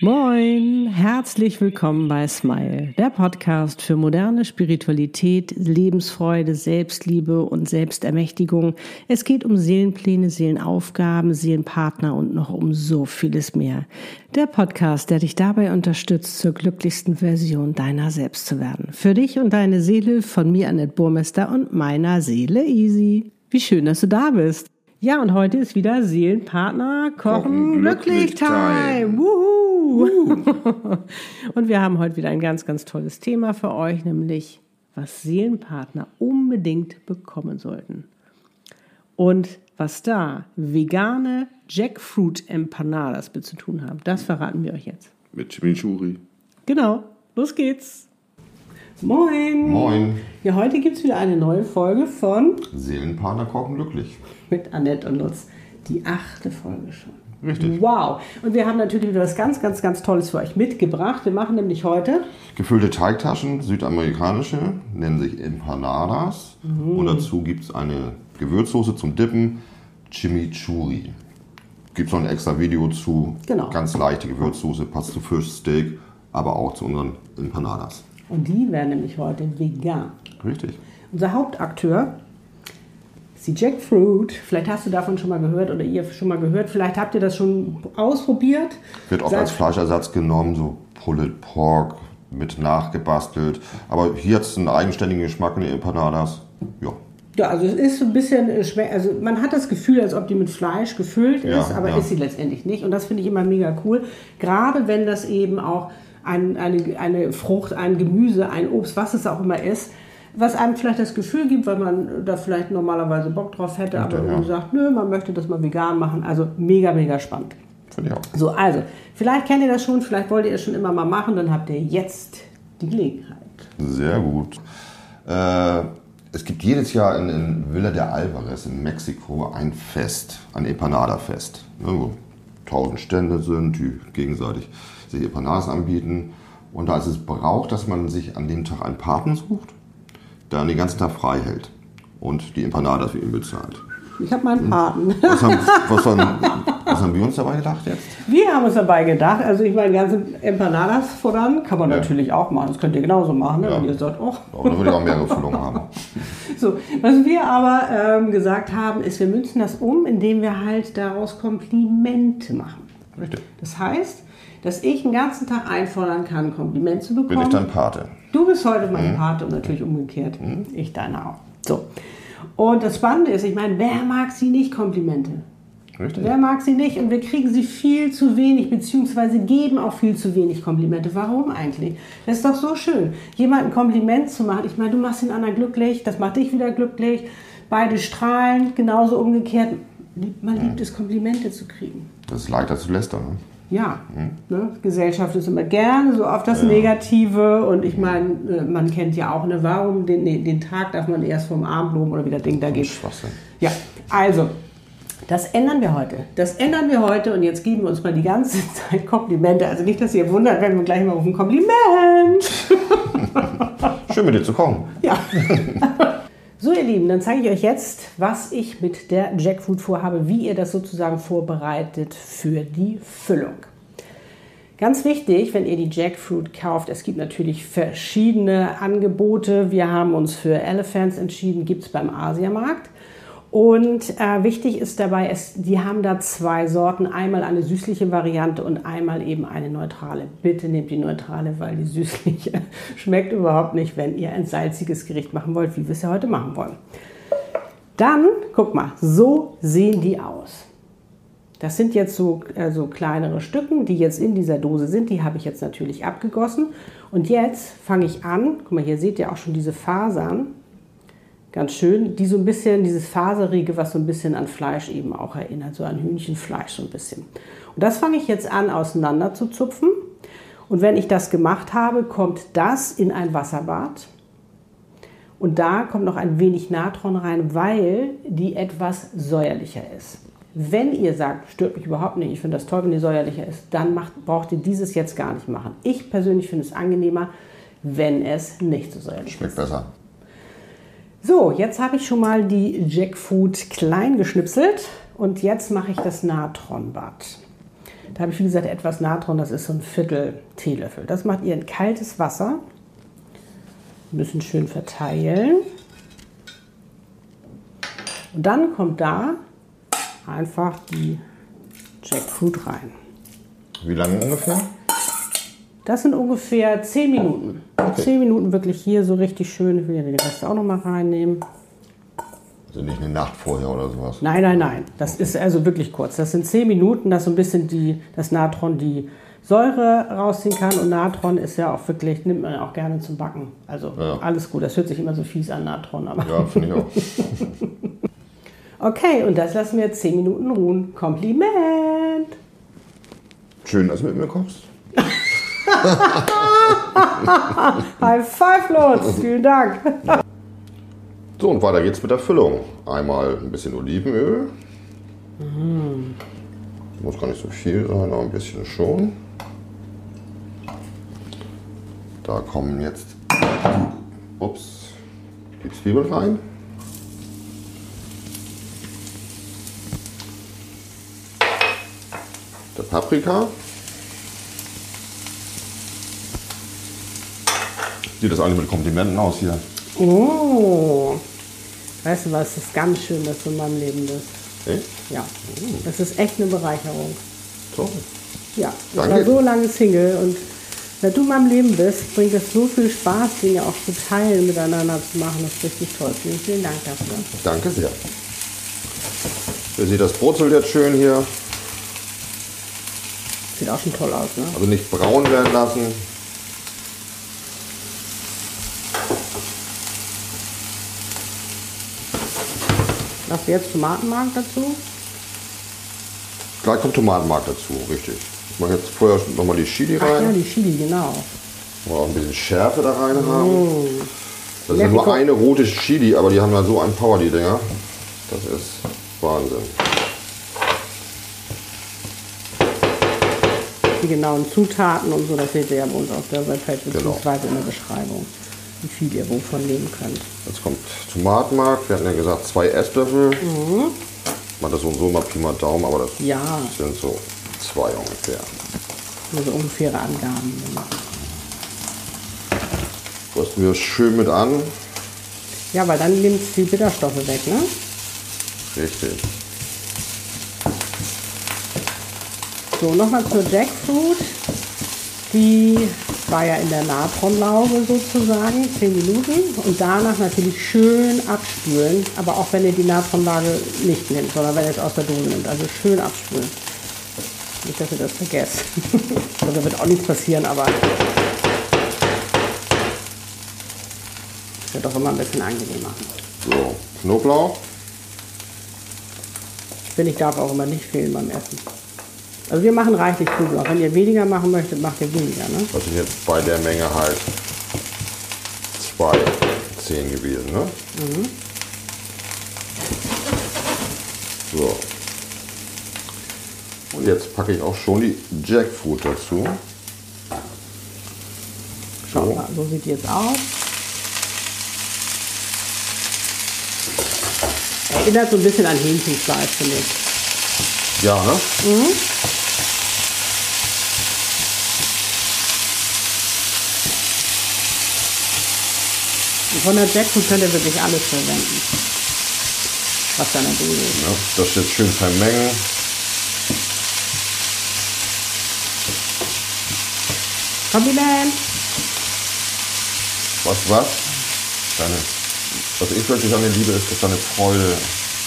Moin, herzlich willkommen bei Smile, der Podcast für moderne Spiritualität, Lebensfreude, Selbstliebe und Selbstermächtigung. Es geht um Seelenpläne, Seelenaufgaben, Seelenpartner und noch um so vieles mehr. Der Podcast, der dich dabei unterstützt, zur glücklichsten Version deiner selbst zu werden. Für dich und deine Seele von mir, Annette Burmester und meiner Seele Easy. Wie schön, dass du da bist. Ja, und heute ist wieder Seelenpartner Kochen, Kochen glücklich Time. Time. Wuhu. Und wir haben heute wieder ein ganz, ganz tolles Thema für euch, nämlich was Seelenpartner unbedingt bekommen sollten. Und was da vegane Jackfruit Empanadas mit zu tun haben, das verraten wir euch jetzt. Mit Chimichurri. Genau, los geht's. Moin. Moin. Ja, heute gibt's wieder eine neue Folge von Seelenpartner kochen glücklich. mit Annette und Lutz. Die achte Folge schon. Richtig. Wow. Und wir haben natürlich wieder was ganz, ganz, ganz Tolles für euch mitgebracht. Wir machen nämlich heute Gefüllte Teigtaschen, südamerikanische, nennen sich Empanadas. Mhm. Und dazu gibt es eine Gewürzsoße zum Dippen, Chimichurri. Gibt es noch ein extra Video zu. Genau. Ganz leichte Gewürzsoße, passt zu Fisch, Steak, aber auch zu unseren Empanadas. und die werden nämlich heute vegan. Richtig. Unser Hauptakteur ist die Jackfruit. Vielleicht hast du davon schon mal gehört oder ihr schon mal gehört. Vielleicht habt ihr das schon ausprobiert. Wird auch Seid- als Fleischersatz genommen, so Pulled Pork mit nachgebastelt. Aber hier hat es einen eigenständigen Geschmack in den Empanadas. Ja. Ja, also es ist so ein bisschen äh, schwer. Also man hat das Gefühl, als ob die mit Fleisch gefüllt Ja, ist, aber ja. ist sie letztendlich nicht. Und das finde ich immer mega cool. Gerade wenn das eben auch ein, eine, eine Frucht, ein Gemüse, ein Obst, was es auch immer ist, was einem vielleicht das Gefühl gibt, weil man da vielleicht normalerweise Bock drauf hätte, aber ja. sagt, nö, man möchte das mal vegan machen. Also mega, mega spannend. Finde ich auch. So, also, vielleicht kennt ihr das schon, vielleicht wollt ihr es schon immer mal machen, dann habt ihr jetzt die Gelegenheit. Sehr gut. Äh, es gibt jedes Jahr in, in Villa de Alvarez in Mexiko ein Fest, ein Empanada-Fest, ne, wo tausend Stände sind, die gegenseitig sich Empanadas anbieten. Und da ist es Brauch, dass man sich an dem Tag einen Partner sucht, der den ganzen Tag frei hält und die Empanadas für ihn bezahlt. Ich habe meinen Paten. Was haben, was, haben, was haben wir uns dabei gedacht jetzt? Wir haben uns dabei gedacht, also ich meine, ganze Empanadas voran kann man Ja. natürlich auch machen. Das könnt ihr genauso machen, ne? Ja. wenn ihr sagt, oh. Aber da würde ich auch mehrere Füllungen haben. So, was wir aber ähm, gesagt haben, ist, wir münzen das um, indem wir halt daraus Komplimente machen. Richtig. Das heißt, dass ich den ganzen Tag einfordern kann, Kompliment zu bekommen. Bin ich dein Pate? Du bist heute mein Pate und natürlich umgekehrt. Ich deine auch. So. Und das Spannende ist, ich meine, wer mag sie nicht Komplimente? Richtig. Wer mag sie nicht? Und wir kriegen sie viel zu wenig, beziehungsweise geben auch viel zu wenig Komplimente. Warum eigentlich? Das ist doch so schön, jemandem ein Kompliment zu machen. Ich meine, du machst den anderen glücklich, das macht dich wieder glücklich. Beide strahlen, genauso umgekehrt. Man liebt es, Komplimente zu kriegen. Das ist leichter zu lästern. Ne? Ja, ne? Gesellschaft ist immer gerne so auf das Negative und ich meine, äh, man kennt ja auch, ne, warum den, nee, den Tag darf man erst vom Abend loben oder wie das Ding da geht. Schwachsinn. Ja, also, das ändern wir heute. Das ändern wir heute und jetzt geben wir uns mal die ganze Zeit Komplimente. Also nicht, dass ihr wundert, wenn wir gleich mal auf ein Kompliment. Schön mit dir zu kommen. Ja. So, ihr Lieben, dann zeige ich euch jetzt, was ich mit der Jackfruit vorhabe, wie ihr das sozusagen vorbereitet für die Füllung. Ganz wichtig, wenn ihr die Jackfruit kauft, es gibt natürlich verschiedene Angebote. Wir haben uns für Elephants entschieden, gibt es beim Asiamarkt. Und äh, wichtig ist dabei, es, die haben da zwei Sorten. Einmal eine süßliche Variante und einmal eben eine neutrale. Bitte nehmt die neutrale, weil die süßliche schmeckt überhaupt nicht, wenn ihr ein salziges Gericht machen wollt, wie wir es ja heute machen wollen. Dann, guck mal, so sehen die aus. Das sind jetzt so, äh, so kleinere Stücken, die jetzt in dieser Dose sind. Die habe ich jetzt natürlich abgegossen. Und jetzt fange ich an, guck mal, hier seht ihr auch schon diese Fasern. Ganz schön, die so ein bisschen, dieses Faserige, was so ein bisschen an Fleisch eben auch erinnert, so an Hühnchenfleisch so ein bisschen. Und das fange ich jetzt an auseinander zu zupfen. Und wenn ich das gemacht habe, kommt das in ein Wasserbad. Und da kommt noch ein wenig Natron rein, weil die etwas säuerlicher ist. Wenn ihr sagt, stört mich überhaupt nicht, ich finde das toll, wenn die säuerlicher ist, dann macht, braucht ihr dieses jetzt gar nicht machen. Ich persönlich finde es angenehmer, wenn es nicht so säuerlich ist. Schmeckt besser. So, jetzt habe ich schon mal die Jackfruit klein geschnipselt und jetzt mache ich das Natronbad. Da habe ich, wie gesagt, etwas Natron, das ist so ein Viertel Teelöffel. Das macht ihr in kaltes Wasser. Ein bisschen schön verteilen. Und dann kommt da einfach die Jackfruit rein. Wie lange ungefähr? Das sind ungefähr 10 Minuten. Okay. 10 Minuten wirklich hier so richtig schön. Ich will ja den Rest auch noch mal reinnehmen. Also nicht eine Nacht vorher oder sowas. Nein, nein, nein. Das ist also wirklich kurz. Das sind 10 Minuten, dass so ein bisschen die, das Natron die Säure rausziehen kann. Und Natron ist ja auch wirklich, nimmt man auch gerne zum Backen. Also Ja. alles gut. Das hört sich immer so fies an, Natron. Aber Ja, finde ich auch. okay, und das lassen wir jetzt 10 Minuten ruhen. Kompliment! Schön, dass du mit mir kochst. High five, Lutz! Vielen Dank! So, und weiter geht's mit der Füllung. Einmal ein bisschen Olivenöl. Muss gar nicht so viel sein, aber ein bisschen schon. Da kommen jetzt die, ups, die Zwiebeln rein. Der Paprika. Sieht das eigentlich mit Komplimenten aus hier? Oh! Weißt du was? Es ist ganz schön, dass du in meinem Leben bist. Echt? Ja. Das ist echt eine Bereicherung. Toll. Ja, ich Danke. war so lange Single und wenn du in meinem Leben bist, bringt es so viel Spaß, Dinge auch zu teilen, miteinander zu machen. Das ist richtig toll. Vielen, vielen Dank dafür. Danke sehr. Ihr seht, das brutzelt jetzt schön hier. Sieht auch schon toll aus, ne? Also nicht braun werden lassen. Jetzt Tomatenmark dazu? Gleich kommt Tomatenmark dazu, richtig. Ich mache jetzt vorher nochmal die Chili Ach ja, rein. die Chili, genau. Mal auch ein bisschen Schärfe da rein haben. Das ist nur eine rote Chili, aber die haben ja so einen Power, die Dinger. Das ist Wahnsinn. Die genauen Zutaten und so, das seht ihr ja bei uns auf der Webpage Genau. beziehungsweise in der Beschreibung, wie viel ihr wovon nehmen könnt. Jetzt kommt Tomatenmark. Wir hatten ja gesagt zwei Esslöffel. Mhm. Mal das so und so mal Pi mal Daumen, aber das Ja, sind so zwei ungefähr. nur so ungefähre Angaben. Rüsten wir schön mit an. Ja, weil dann nimmt die Bitterstoffe weg, ne? Richtig. So, nochmal zur Jackfruit. Die war ja in der Natronlauge sozusagen, 10 Minuten. Und danach natürlich schön abspülen. Aber auch wenn ihr die Natronlage nicht nehmt, sondern wenn ihr es aus der Dose nimmt. Also schön abspülen. Nicht, dass ihr das vergesst. also da wird auch nichts passieren, aber es wird auch immer ein bisschen angenehmer. So, Knoblauch. Finde ich darf auch immer nicht fehlen beim Essen. Also wir machen reichlich Knoblauch. Wenn ihr weniger machen möchtet, macht ihr weniger. Ne? Das sind jetzt bei der Menge halt zwei Zehen gewesen. Ne? So. Und jetzt packe ich auch schon die Jackfruit dazu. Schaut So. mal, so sieht die jetzt aus. Erinnert so ein bisschen an Hähnchenfleisch, finde ich. Ja, ne? Und von der Jackfruit könnt ihr wirklich alles verwenden. Was da in der Dose ist. Ja, das jetzt schön vermengen. Kompliment! Was, was? Deine, was ich wirklich an dir liebe, ist, dass deine Freude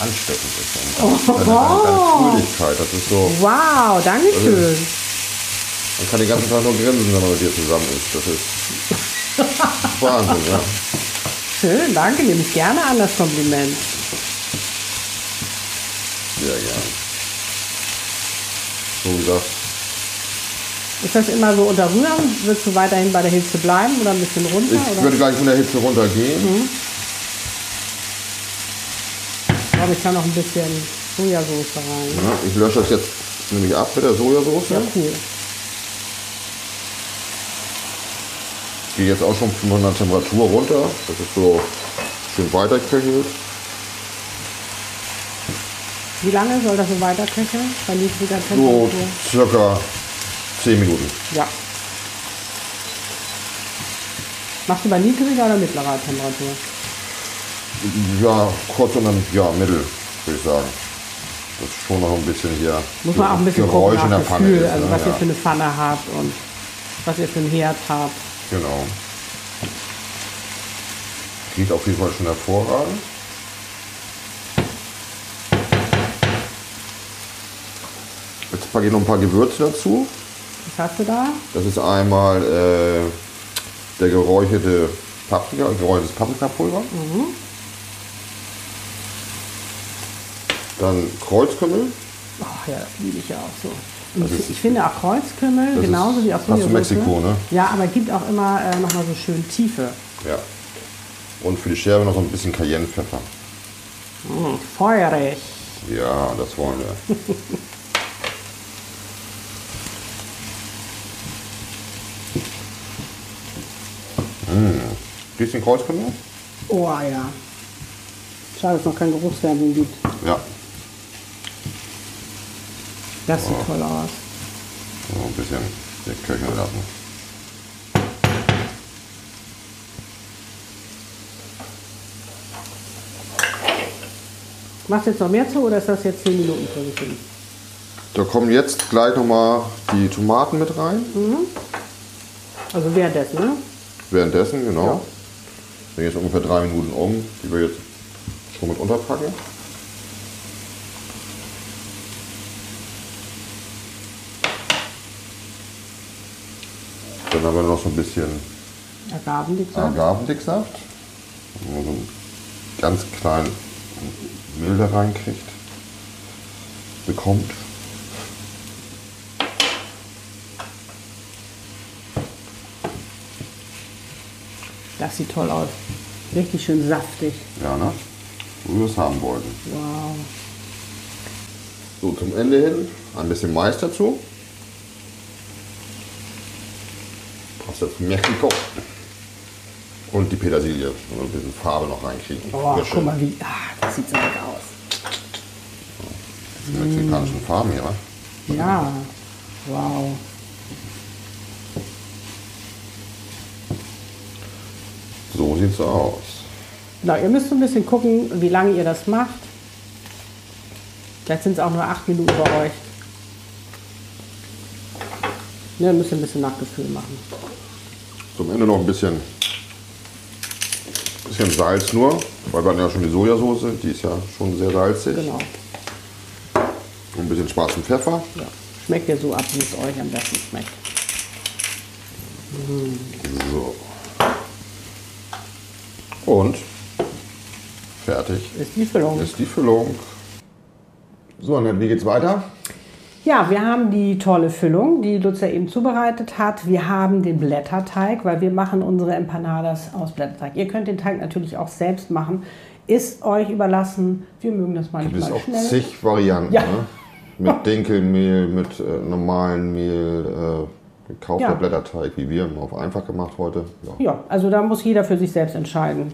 ansteckend ist. Und deine Fröhlichkeit, das ist so, Wow, Dankeschön. man kann den ganzen Tag nur grinsen, wenn man mit dir zusammen ist. Das ist Wahnsinn, ja. Schön, danke, nehme ich gerne an das Kompliment. Sehr gern. So gesagt, Ist das immer so unterrühren? Willst du weiterhin bei der Hitze bleiben oder ein bisschen runter? ich oder? würde gleich mit der Hitze runtergehen. Ich glaube, ich kann noch ein bisschen Sojasauce rein. Ja, ich lösche das jetzt nämlich ab mit der Sojasauce. Ja, cool. Gehe jetzt auch schon von der Temperatur runter. Das ist so schön weiterköchelt. Wie lange soll das so weiter köcheln? Bei niedriger So Temperatur? circa 10 Minuten. Ja. Machst du bei niedriger oder mittlerer Temperatur? Ja, kurz und dann, ja, mittel, würde ich sagen. Das ist schon noch ein bisschen hier Muss man auch ein bisschen Geräusch gucken in der Pfanne Gefühl, ist. also ne? was ihr ja, für eine Pfanne habt und was ihr für einen Herd habt. Genau. Riecht auf jeden Fall schon hervorragend. Jetzt packe ich noch ein paar Gewürze dazu. Was hast du da? Das ist einmal äh, der geräucherte Paprika, geräuchertes Paprikapulver. Dann Kreuzkümmel. Ach ja, das liebe ich ja auch so. Ich, ich finde auch Kreuzkümmel, genauso ist wie auch in Sojasauce. Mexiko, ne? Ja, aber gibt auch immer äh, nochmal so schön Tiefe. Ja. Und für die Schärfe noch so ein bisschen Cayennepfeffer. Mm, feurig. Ja, das wollen wir. mmh. Bisschen Kreuzkümmel? Oh ja. Schade, dass es noch kein Geruchsfernsehen gibt. Ja. Das sieht toll aus. So ein bisschen köcheln lassen. Machst du jetzt noch mehr zu oder ist das jetzt 10 Minuten sich hin? Da kommen jetzt gleich nochmal die Tomaten mit rein. Also währenddessen, ne? Währenddessen, genau. Ja. Sind jetzt ungefähr drei Minuten um, die wir jetzt schon mit unterpacken. Dann haben wir noch so ein bisschen Agavendicksaft. Agavendicksaft. Wenn man so einen ganz kleinen Milde reinkriegt, bekommt. Das sieht toll aus. Richtig schön saftig. Ja, ne? Wo wir es haben wollten. Wow. So, zum Ende hin ein bisschen Mais dazu. Aus das Mexiko. Und die Petersilie. Und ein bisschen Farbe noch reinkriegen. Oh, guck mal, wie. Ah, das sieht so lecker aus. Die mexikanischen Farben hier, wa? Ja. Wow. So sieht's aus. Na, ihr müsst so ein bisschen gucken, wie lange ihr das macht. Vielleicht sind es auch nur acht Minuten bei euch. Ja, müsst ihr ein bisschen Nachgefühl machen. Zum Ende noch ein bisschen, bisschen Salz nur, weil wir hatten ja schon die Sojasauce, die ist ja schon sehr salzig. Genau. Und ein bisschen schwarzen Pfeffer. Ja. Schmeckt ihr so ab, wie es euch am besten schmeckt. So. Und fertig Ist die Füllung. ist die Füllung. So, Annette, wie geht's weiter? Ja, wir haben die tolle Füllung, die Lutz ja eben zubereitet hat. Wir haben den Blätterteig, weil wir machen unsere Empanadas aus Blätterteig. Ihr könnt den Teig natürlich auch selbst machen. Ist euch überlassen. Wir mögen das Gibt es manchmal auch schnell. zig Varianten, Ja. ne? Mit Dinkelmehl, mit äh, normalem Mehl, äh, gekaufter Ja. Blätterteig, wie wir auf einfach gemacht heute. Ja. Ja, also da muss jeder für sich selbst entscheiden,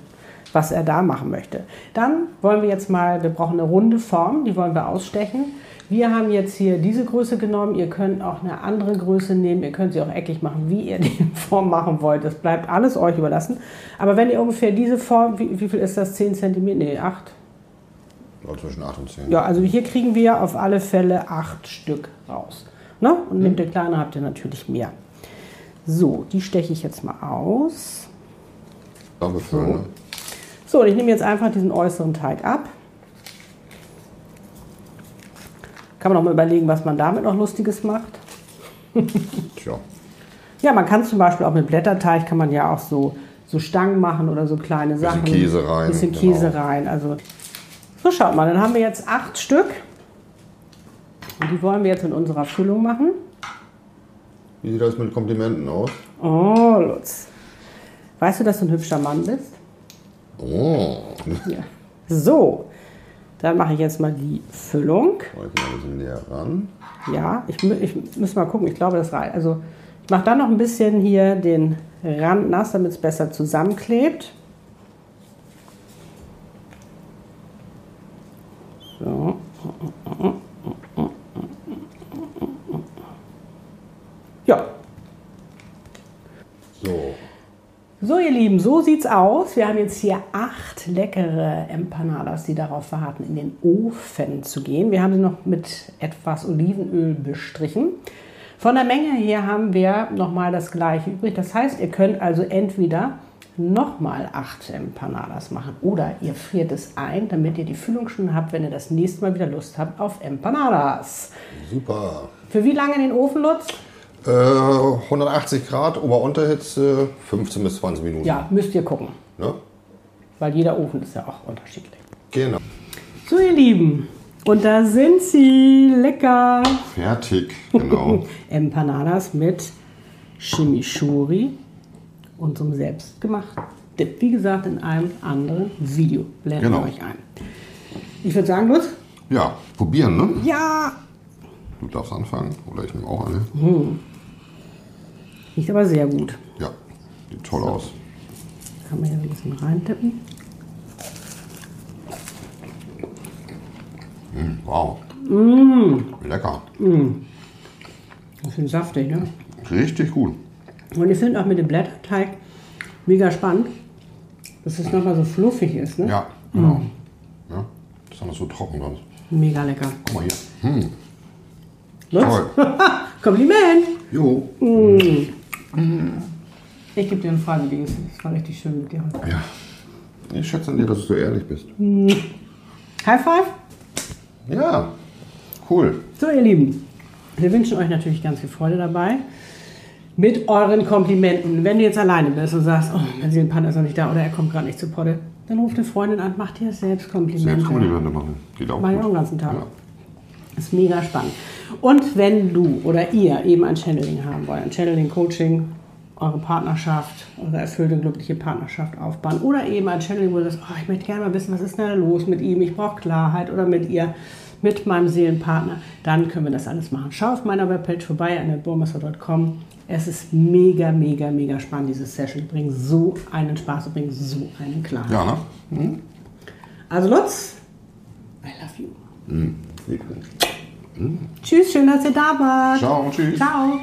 was er da machen möchte. Dann wollen wir jetzt mal, wir brauchen eine runde Form, die wollen wir ausstechen. Wir haben jetzt hier diese Größe genommen. Ihr könnt auch eine andere Größe nehmen. Ihr könnt sie auch eckig machen, wie ihr die Form machen wollt. Das bleibt alles euch überlassen. Aber wenn ihr ungefähr diese Form, wie, wie viel ist das? 10 cm? Nee, 8. Ja, zwischen 8 und 10. Ja, also hier kriegen wir auf alle Fälle 8 Stück raus. Ne? Und nehmt ihr kleine, habt ihr natürlich mehr. So, die steche ich jetzt mal aus. Ja, befüllen, ne? So, und ich nehme jetzt einfach diesen äußeren Teig ab. Kann man noch mal überlegen, was man damit noch Lustiges macht. Tja. Ja, man kann zum Beispiel auch mit Blätterteig, kann man ja auch so, so Stangen machen oder so kleine Sachen. Käse rein, Bisschen genau. Käse rein. Also, so schaut mal, dann haben wir jetzt acht Stück. Und die wollen wir jetzt in unserer Füllung machen. Wie sieht das mit Komplimenten aus? Oh, Lutz. Weißt du, dass du ein hübscher Mann bist? Oh. Ja. So, dann mache ich jetzt mal die Füllung. Heute mal ein bisschen näher ran. Ja, ich, ich muss mal gucken. Ich glaube, das reicht. Also ich mache dann noch ein bisschen hier den Rand nass, damit es besser zusammenklebt. So. Ja. So. So, ihr Lieben, so sieht's aus. Wir haben jetzt hier acht leckere Empanadas, die darauf warten, in den Ofen zu gehen. Wir haben sie noch mit etwas Olivenöl bestrichen. Von der Menge her haben wir nochmal das gleiche übrig. Das heißt, ihr könnt also entweder nochmal acht Empanadas machen oder ihr friert es ein, damit ihr die Füllung schon habt, wenn ihr das nächste Mal wieder Lust habt auf Empanadas. Super. Für wie lange in den Ofen, Lutz? Äh, 180 Grad, Ober-Unterhitze, 15 bis 20 Minuten. Ja, müsst ihr gucken, Ne? weil jeder Ofen ist ja auch unterschiedlich. Genau. So, ihr Lieben, und da sind sie. Lecker. Fertig, genau. Empanadas mit Chimichurri und zum selbstgemachten Dip. Wie gesagt, in einem anderen Video blenden Genau. euch ein. Ich würde sagen, Lutz? ja, probieren, ne? Ja. Du darfst anfangen. Oder ich nehme auch eine. Riecht aber sehr gut. Ja, sieht toll aus. Kann man hier so ein bisschen reintippen. Wow. Lecker. Das ist saftig, ne? Richtig gut. Und ich finde auch mit dem Blätterteig mega spannend, dass es nochmal so fluffig ist, ne? Ja, genau. Ja, das ist noch so trocken sonst. Mega lecker. Guck mal hier. Hm, toll. Kompliment! Jo. Ich gebe dir ein freiwilliges. Es war richtig schön mit dir heute. Ja. Ich schätze an dir, dass du so ehrlich bist. High five! Ja, cool. So, ihr Lieben, wir wünschen euch natürlich ganz viel Freude dabei. Mit euren Komplimenten. Wenn du jetzt alleine bist und sagst, oh, mein Seelenpartner ist noch nicht da oder er kommt gerade nicht zu Potte, dann ruft eine Freundin an, macht dir selbst Komplimente. Selbstkomplimente machen. Geht auch Mach ich auch den ganzen Tag. Ja. Ist mega spannend. Und wenn du oder ihr eben ein Channeling haben wollt, ein Channeling-Coaching, eure Partnerschaft, eure erfüllte und glückliche Partnerschaft aufbauen oder eben ein Channeling, wo du sagst, oh, ich möchte gerne mal wissen, was ist denn da los mit ihm, ich brauche Klarheit oder mit ihr, mit meinem Seelenpartner, dann können wir das alles machen. Schau auf meiner Webpage vorbei, annetburmesser.com. Es ist mega, mega, mega spannend, diese Session. Die bringen so einen Spaß, die bringen so eine Klarheit. Ja, ne? Also Lutz, I love you. Cool. Tschüss, schön, dass ihr da wart. Ciao, tschüss. Ciao.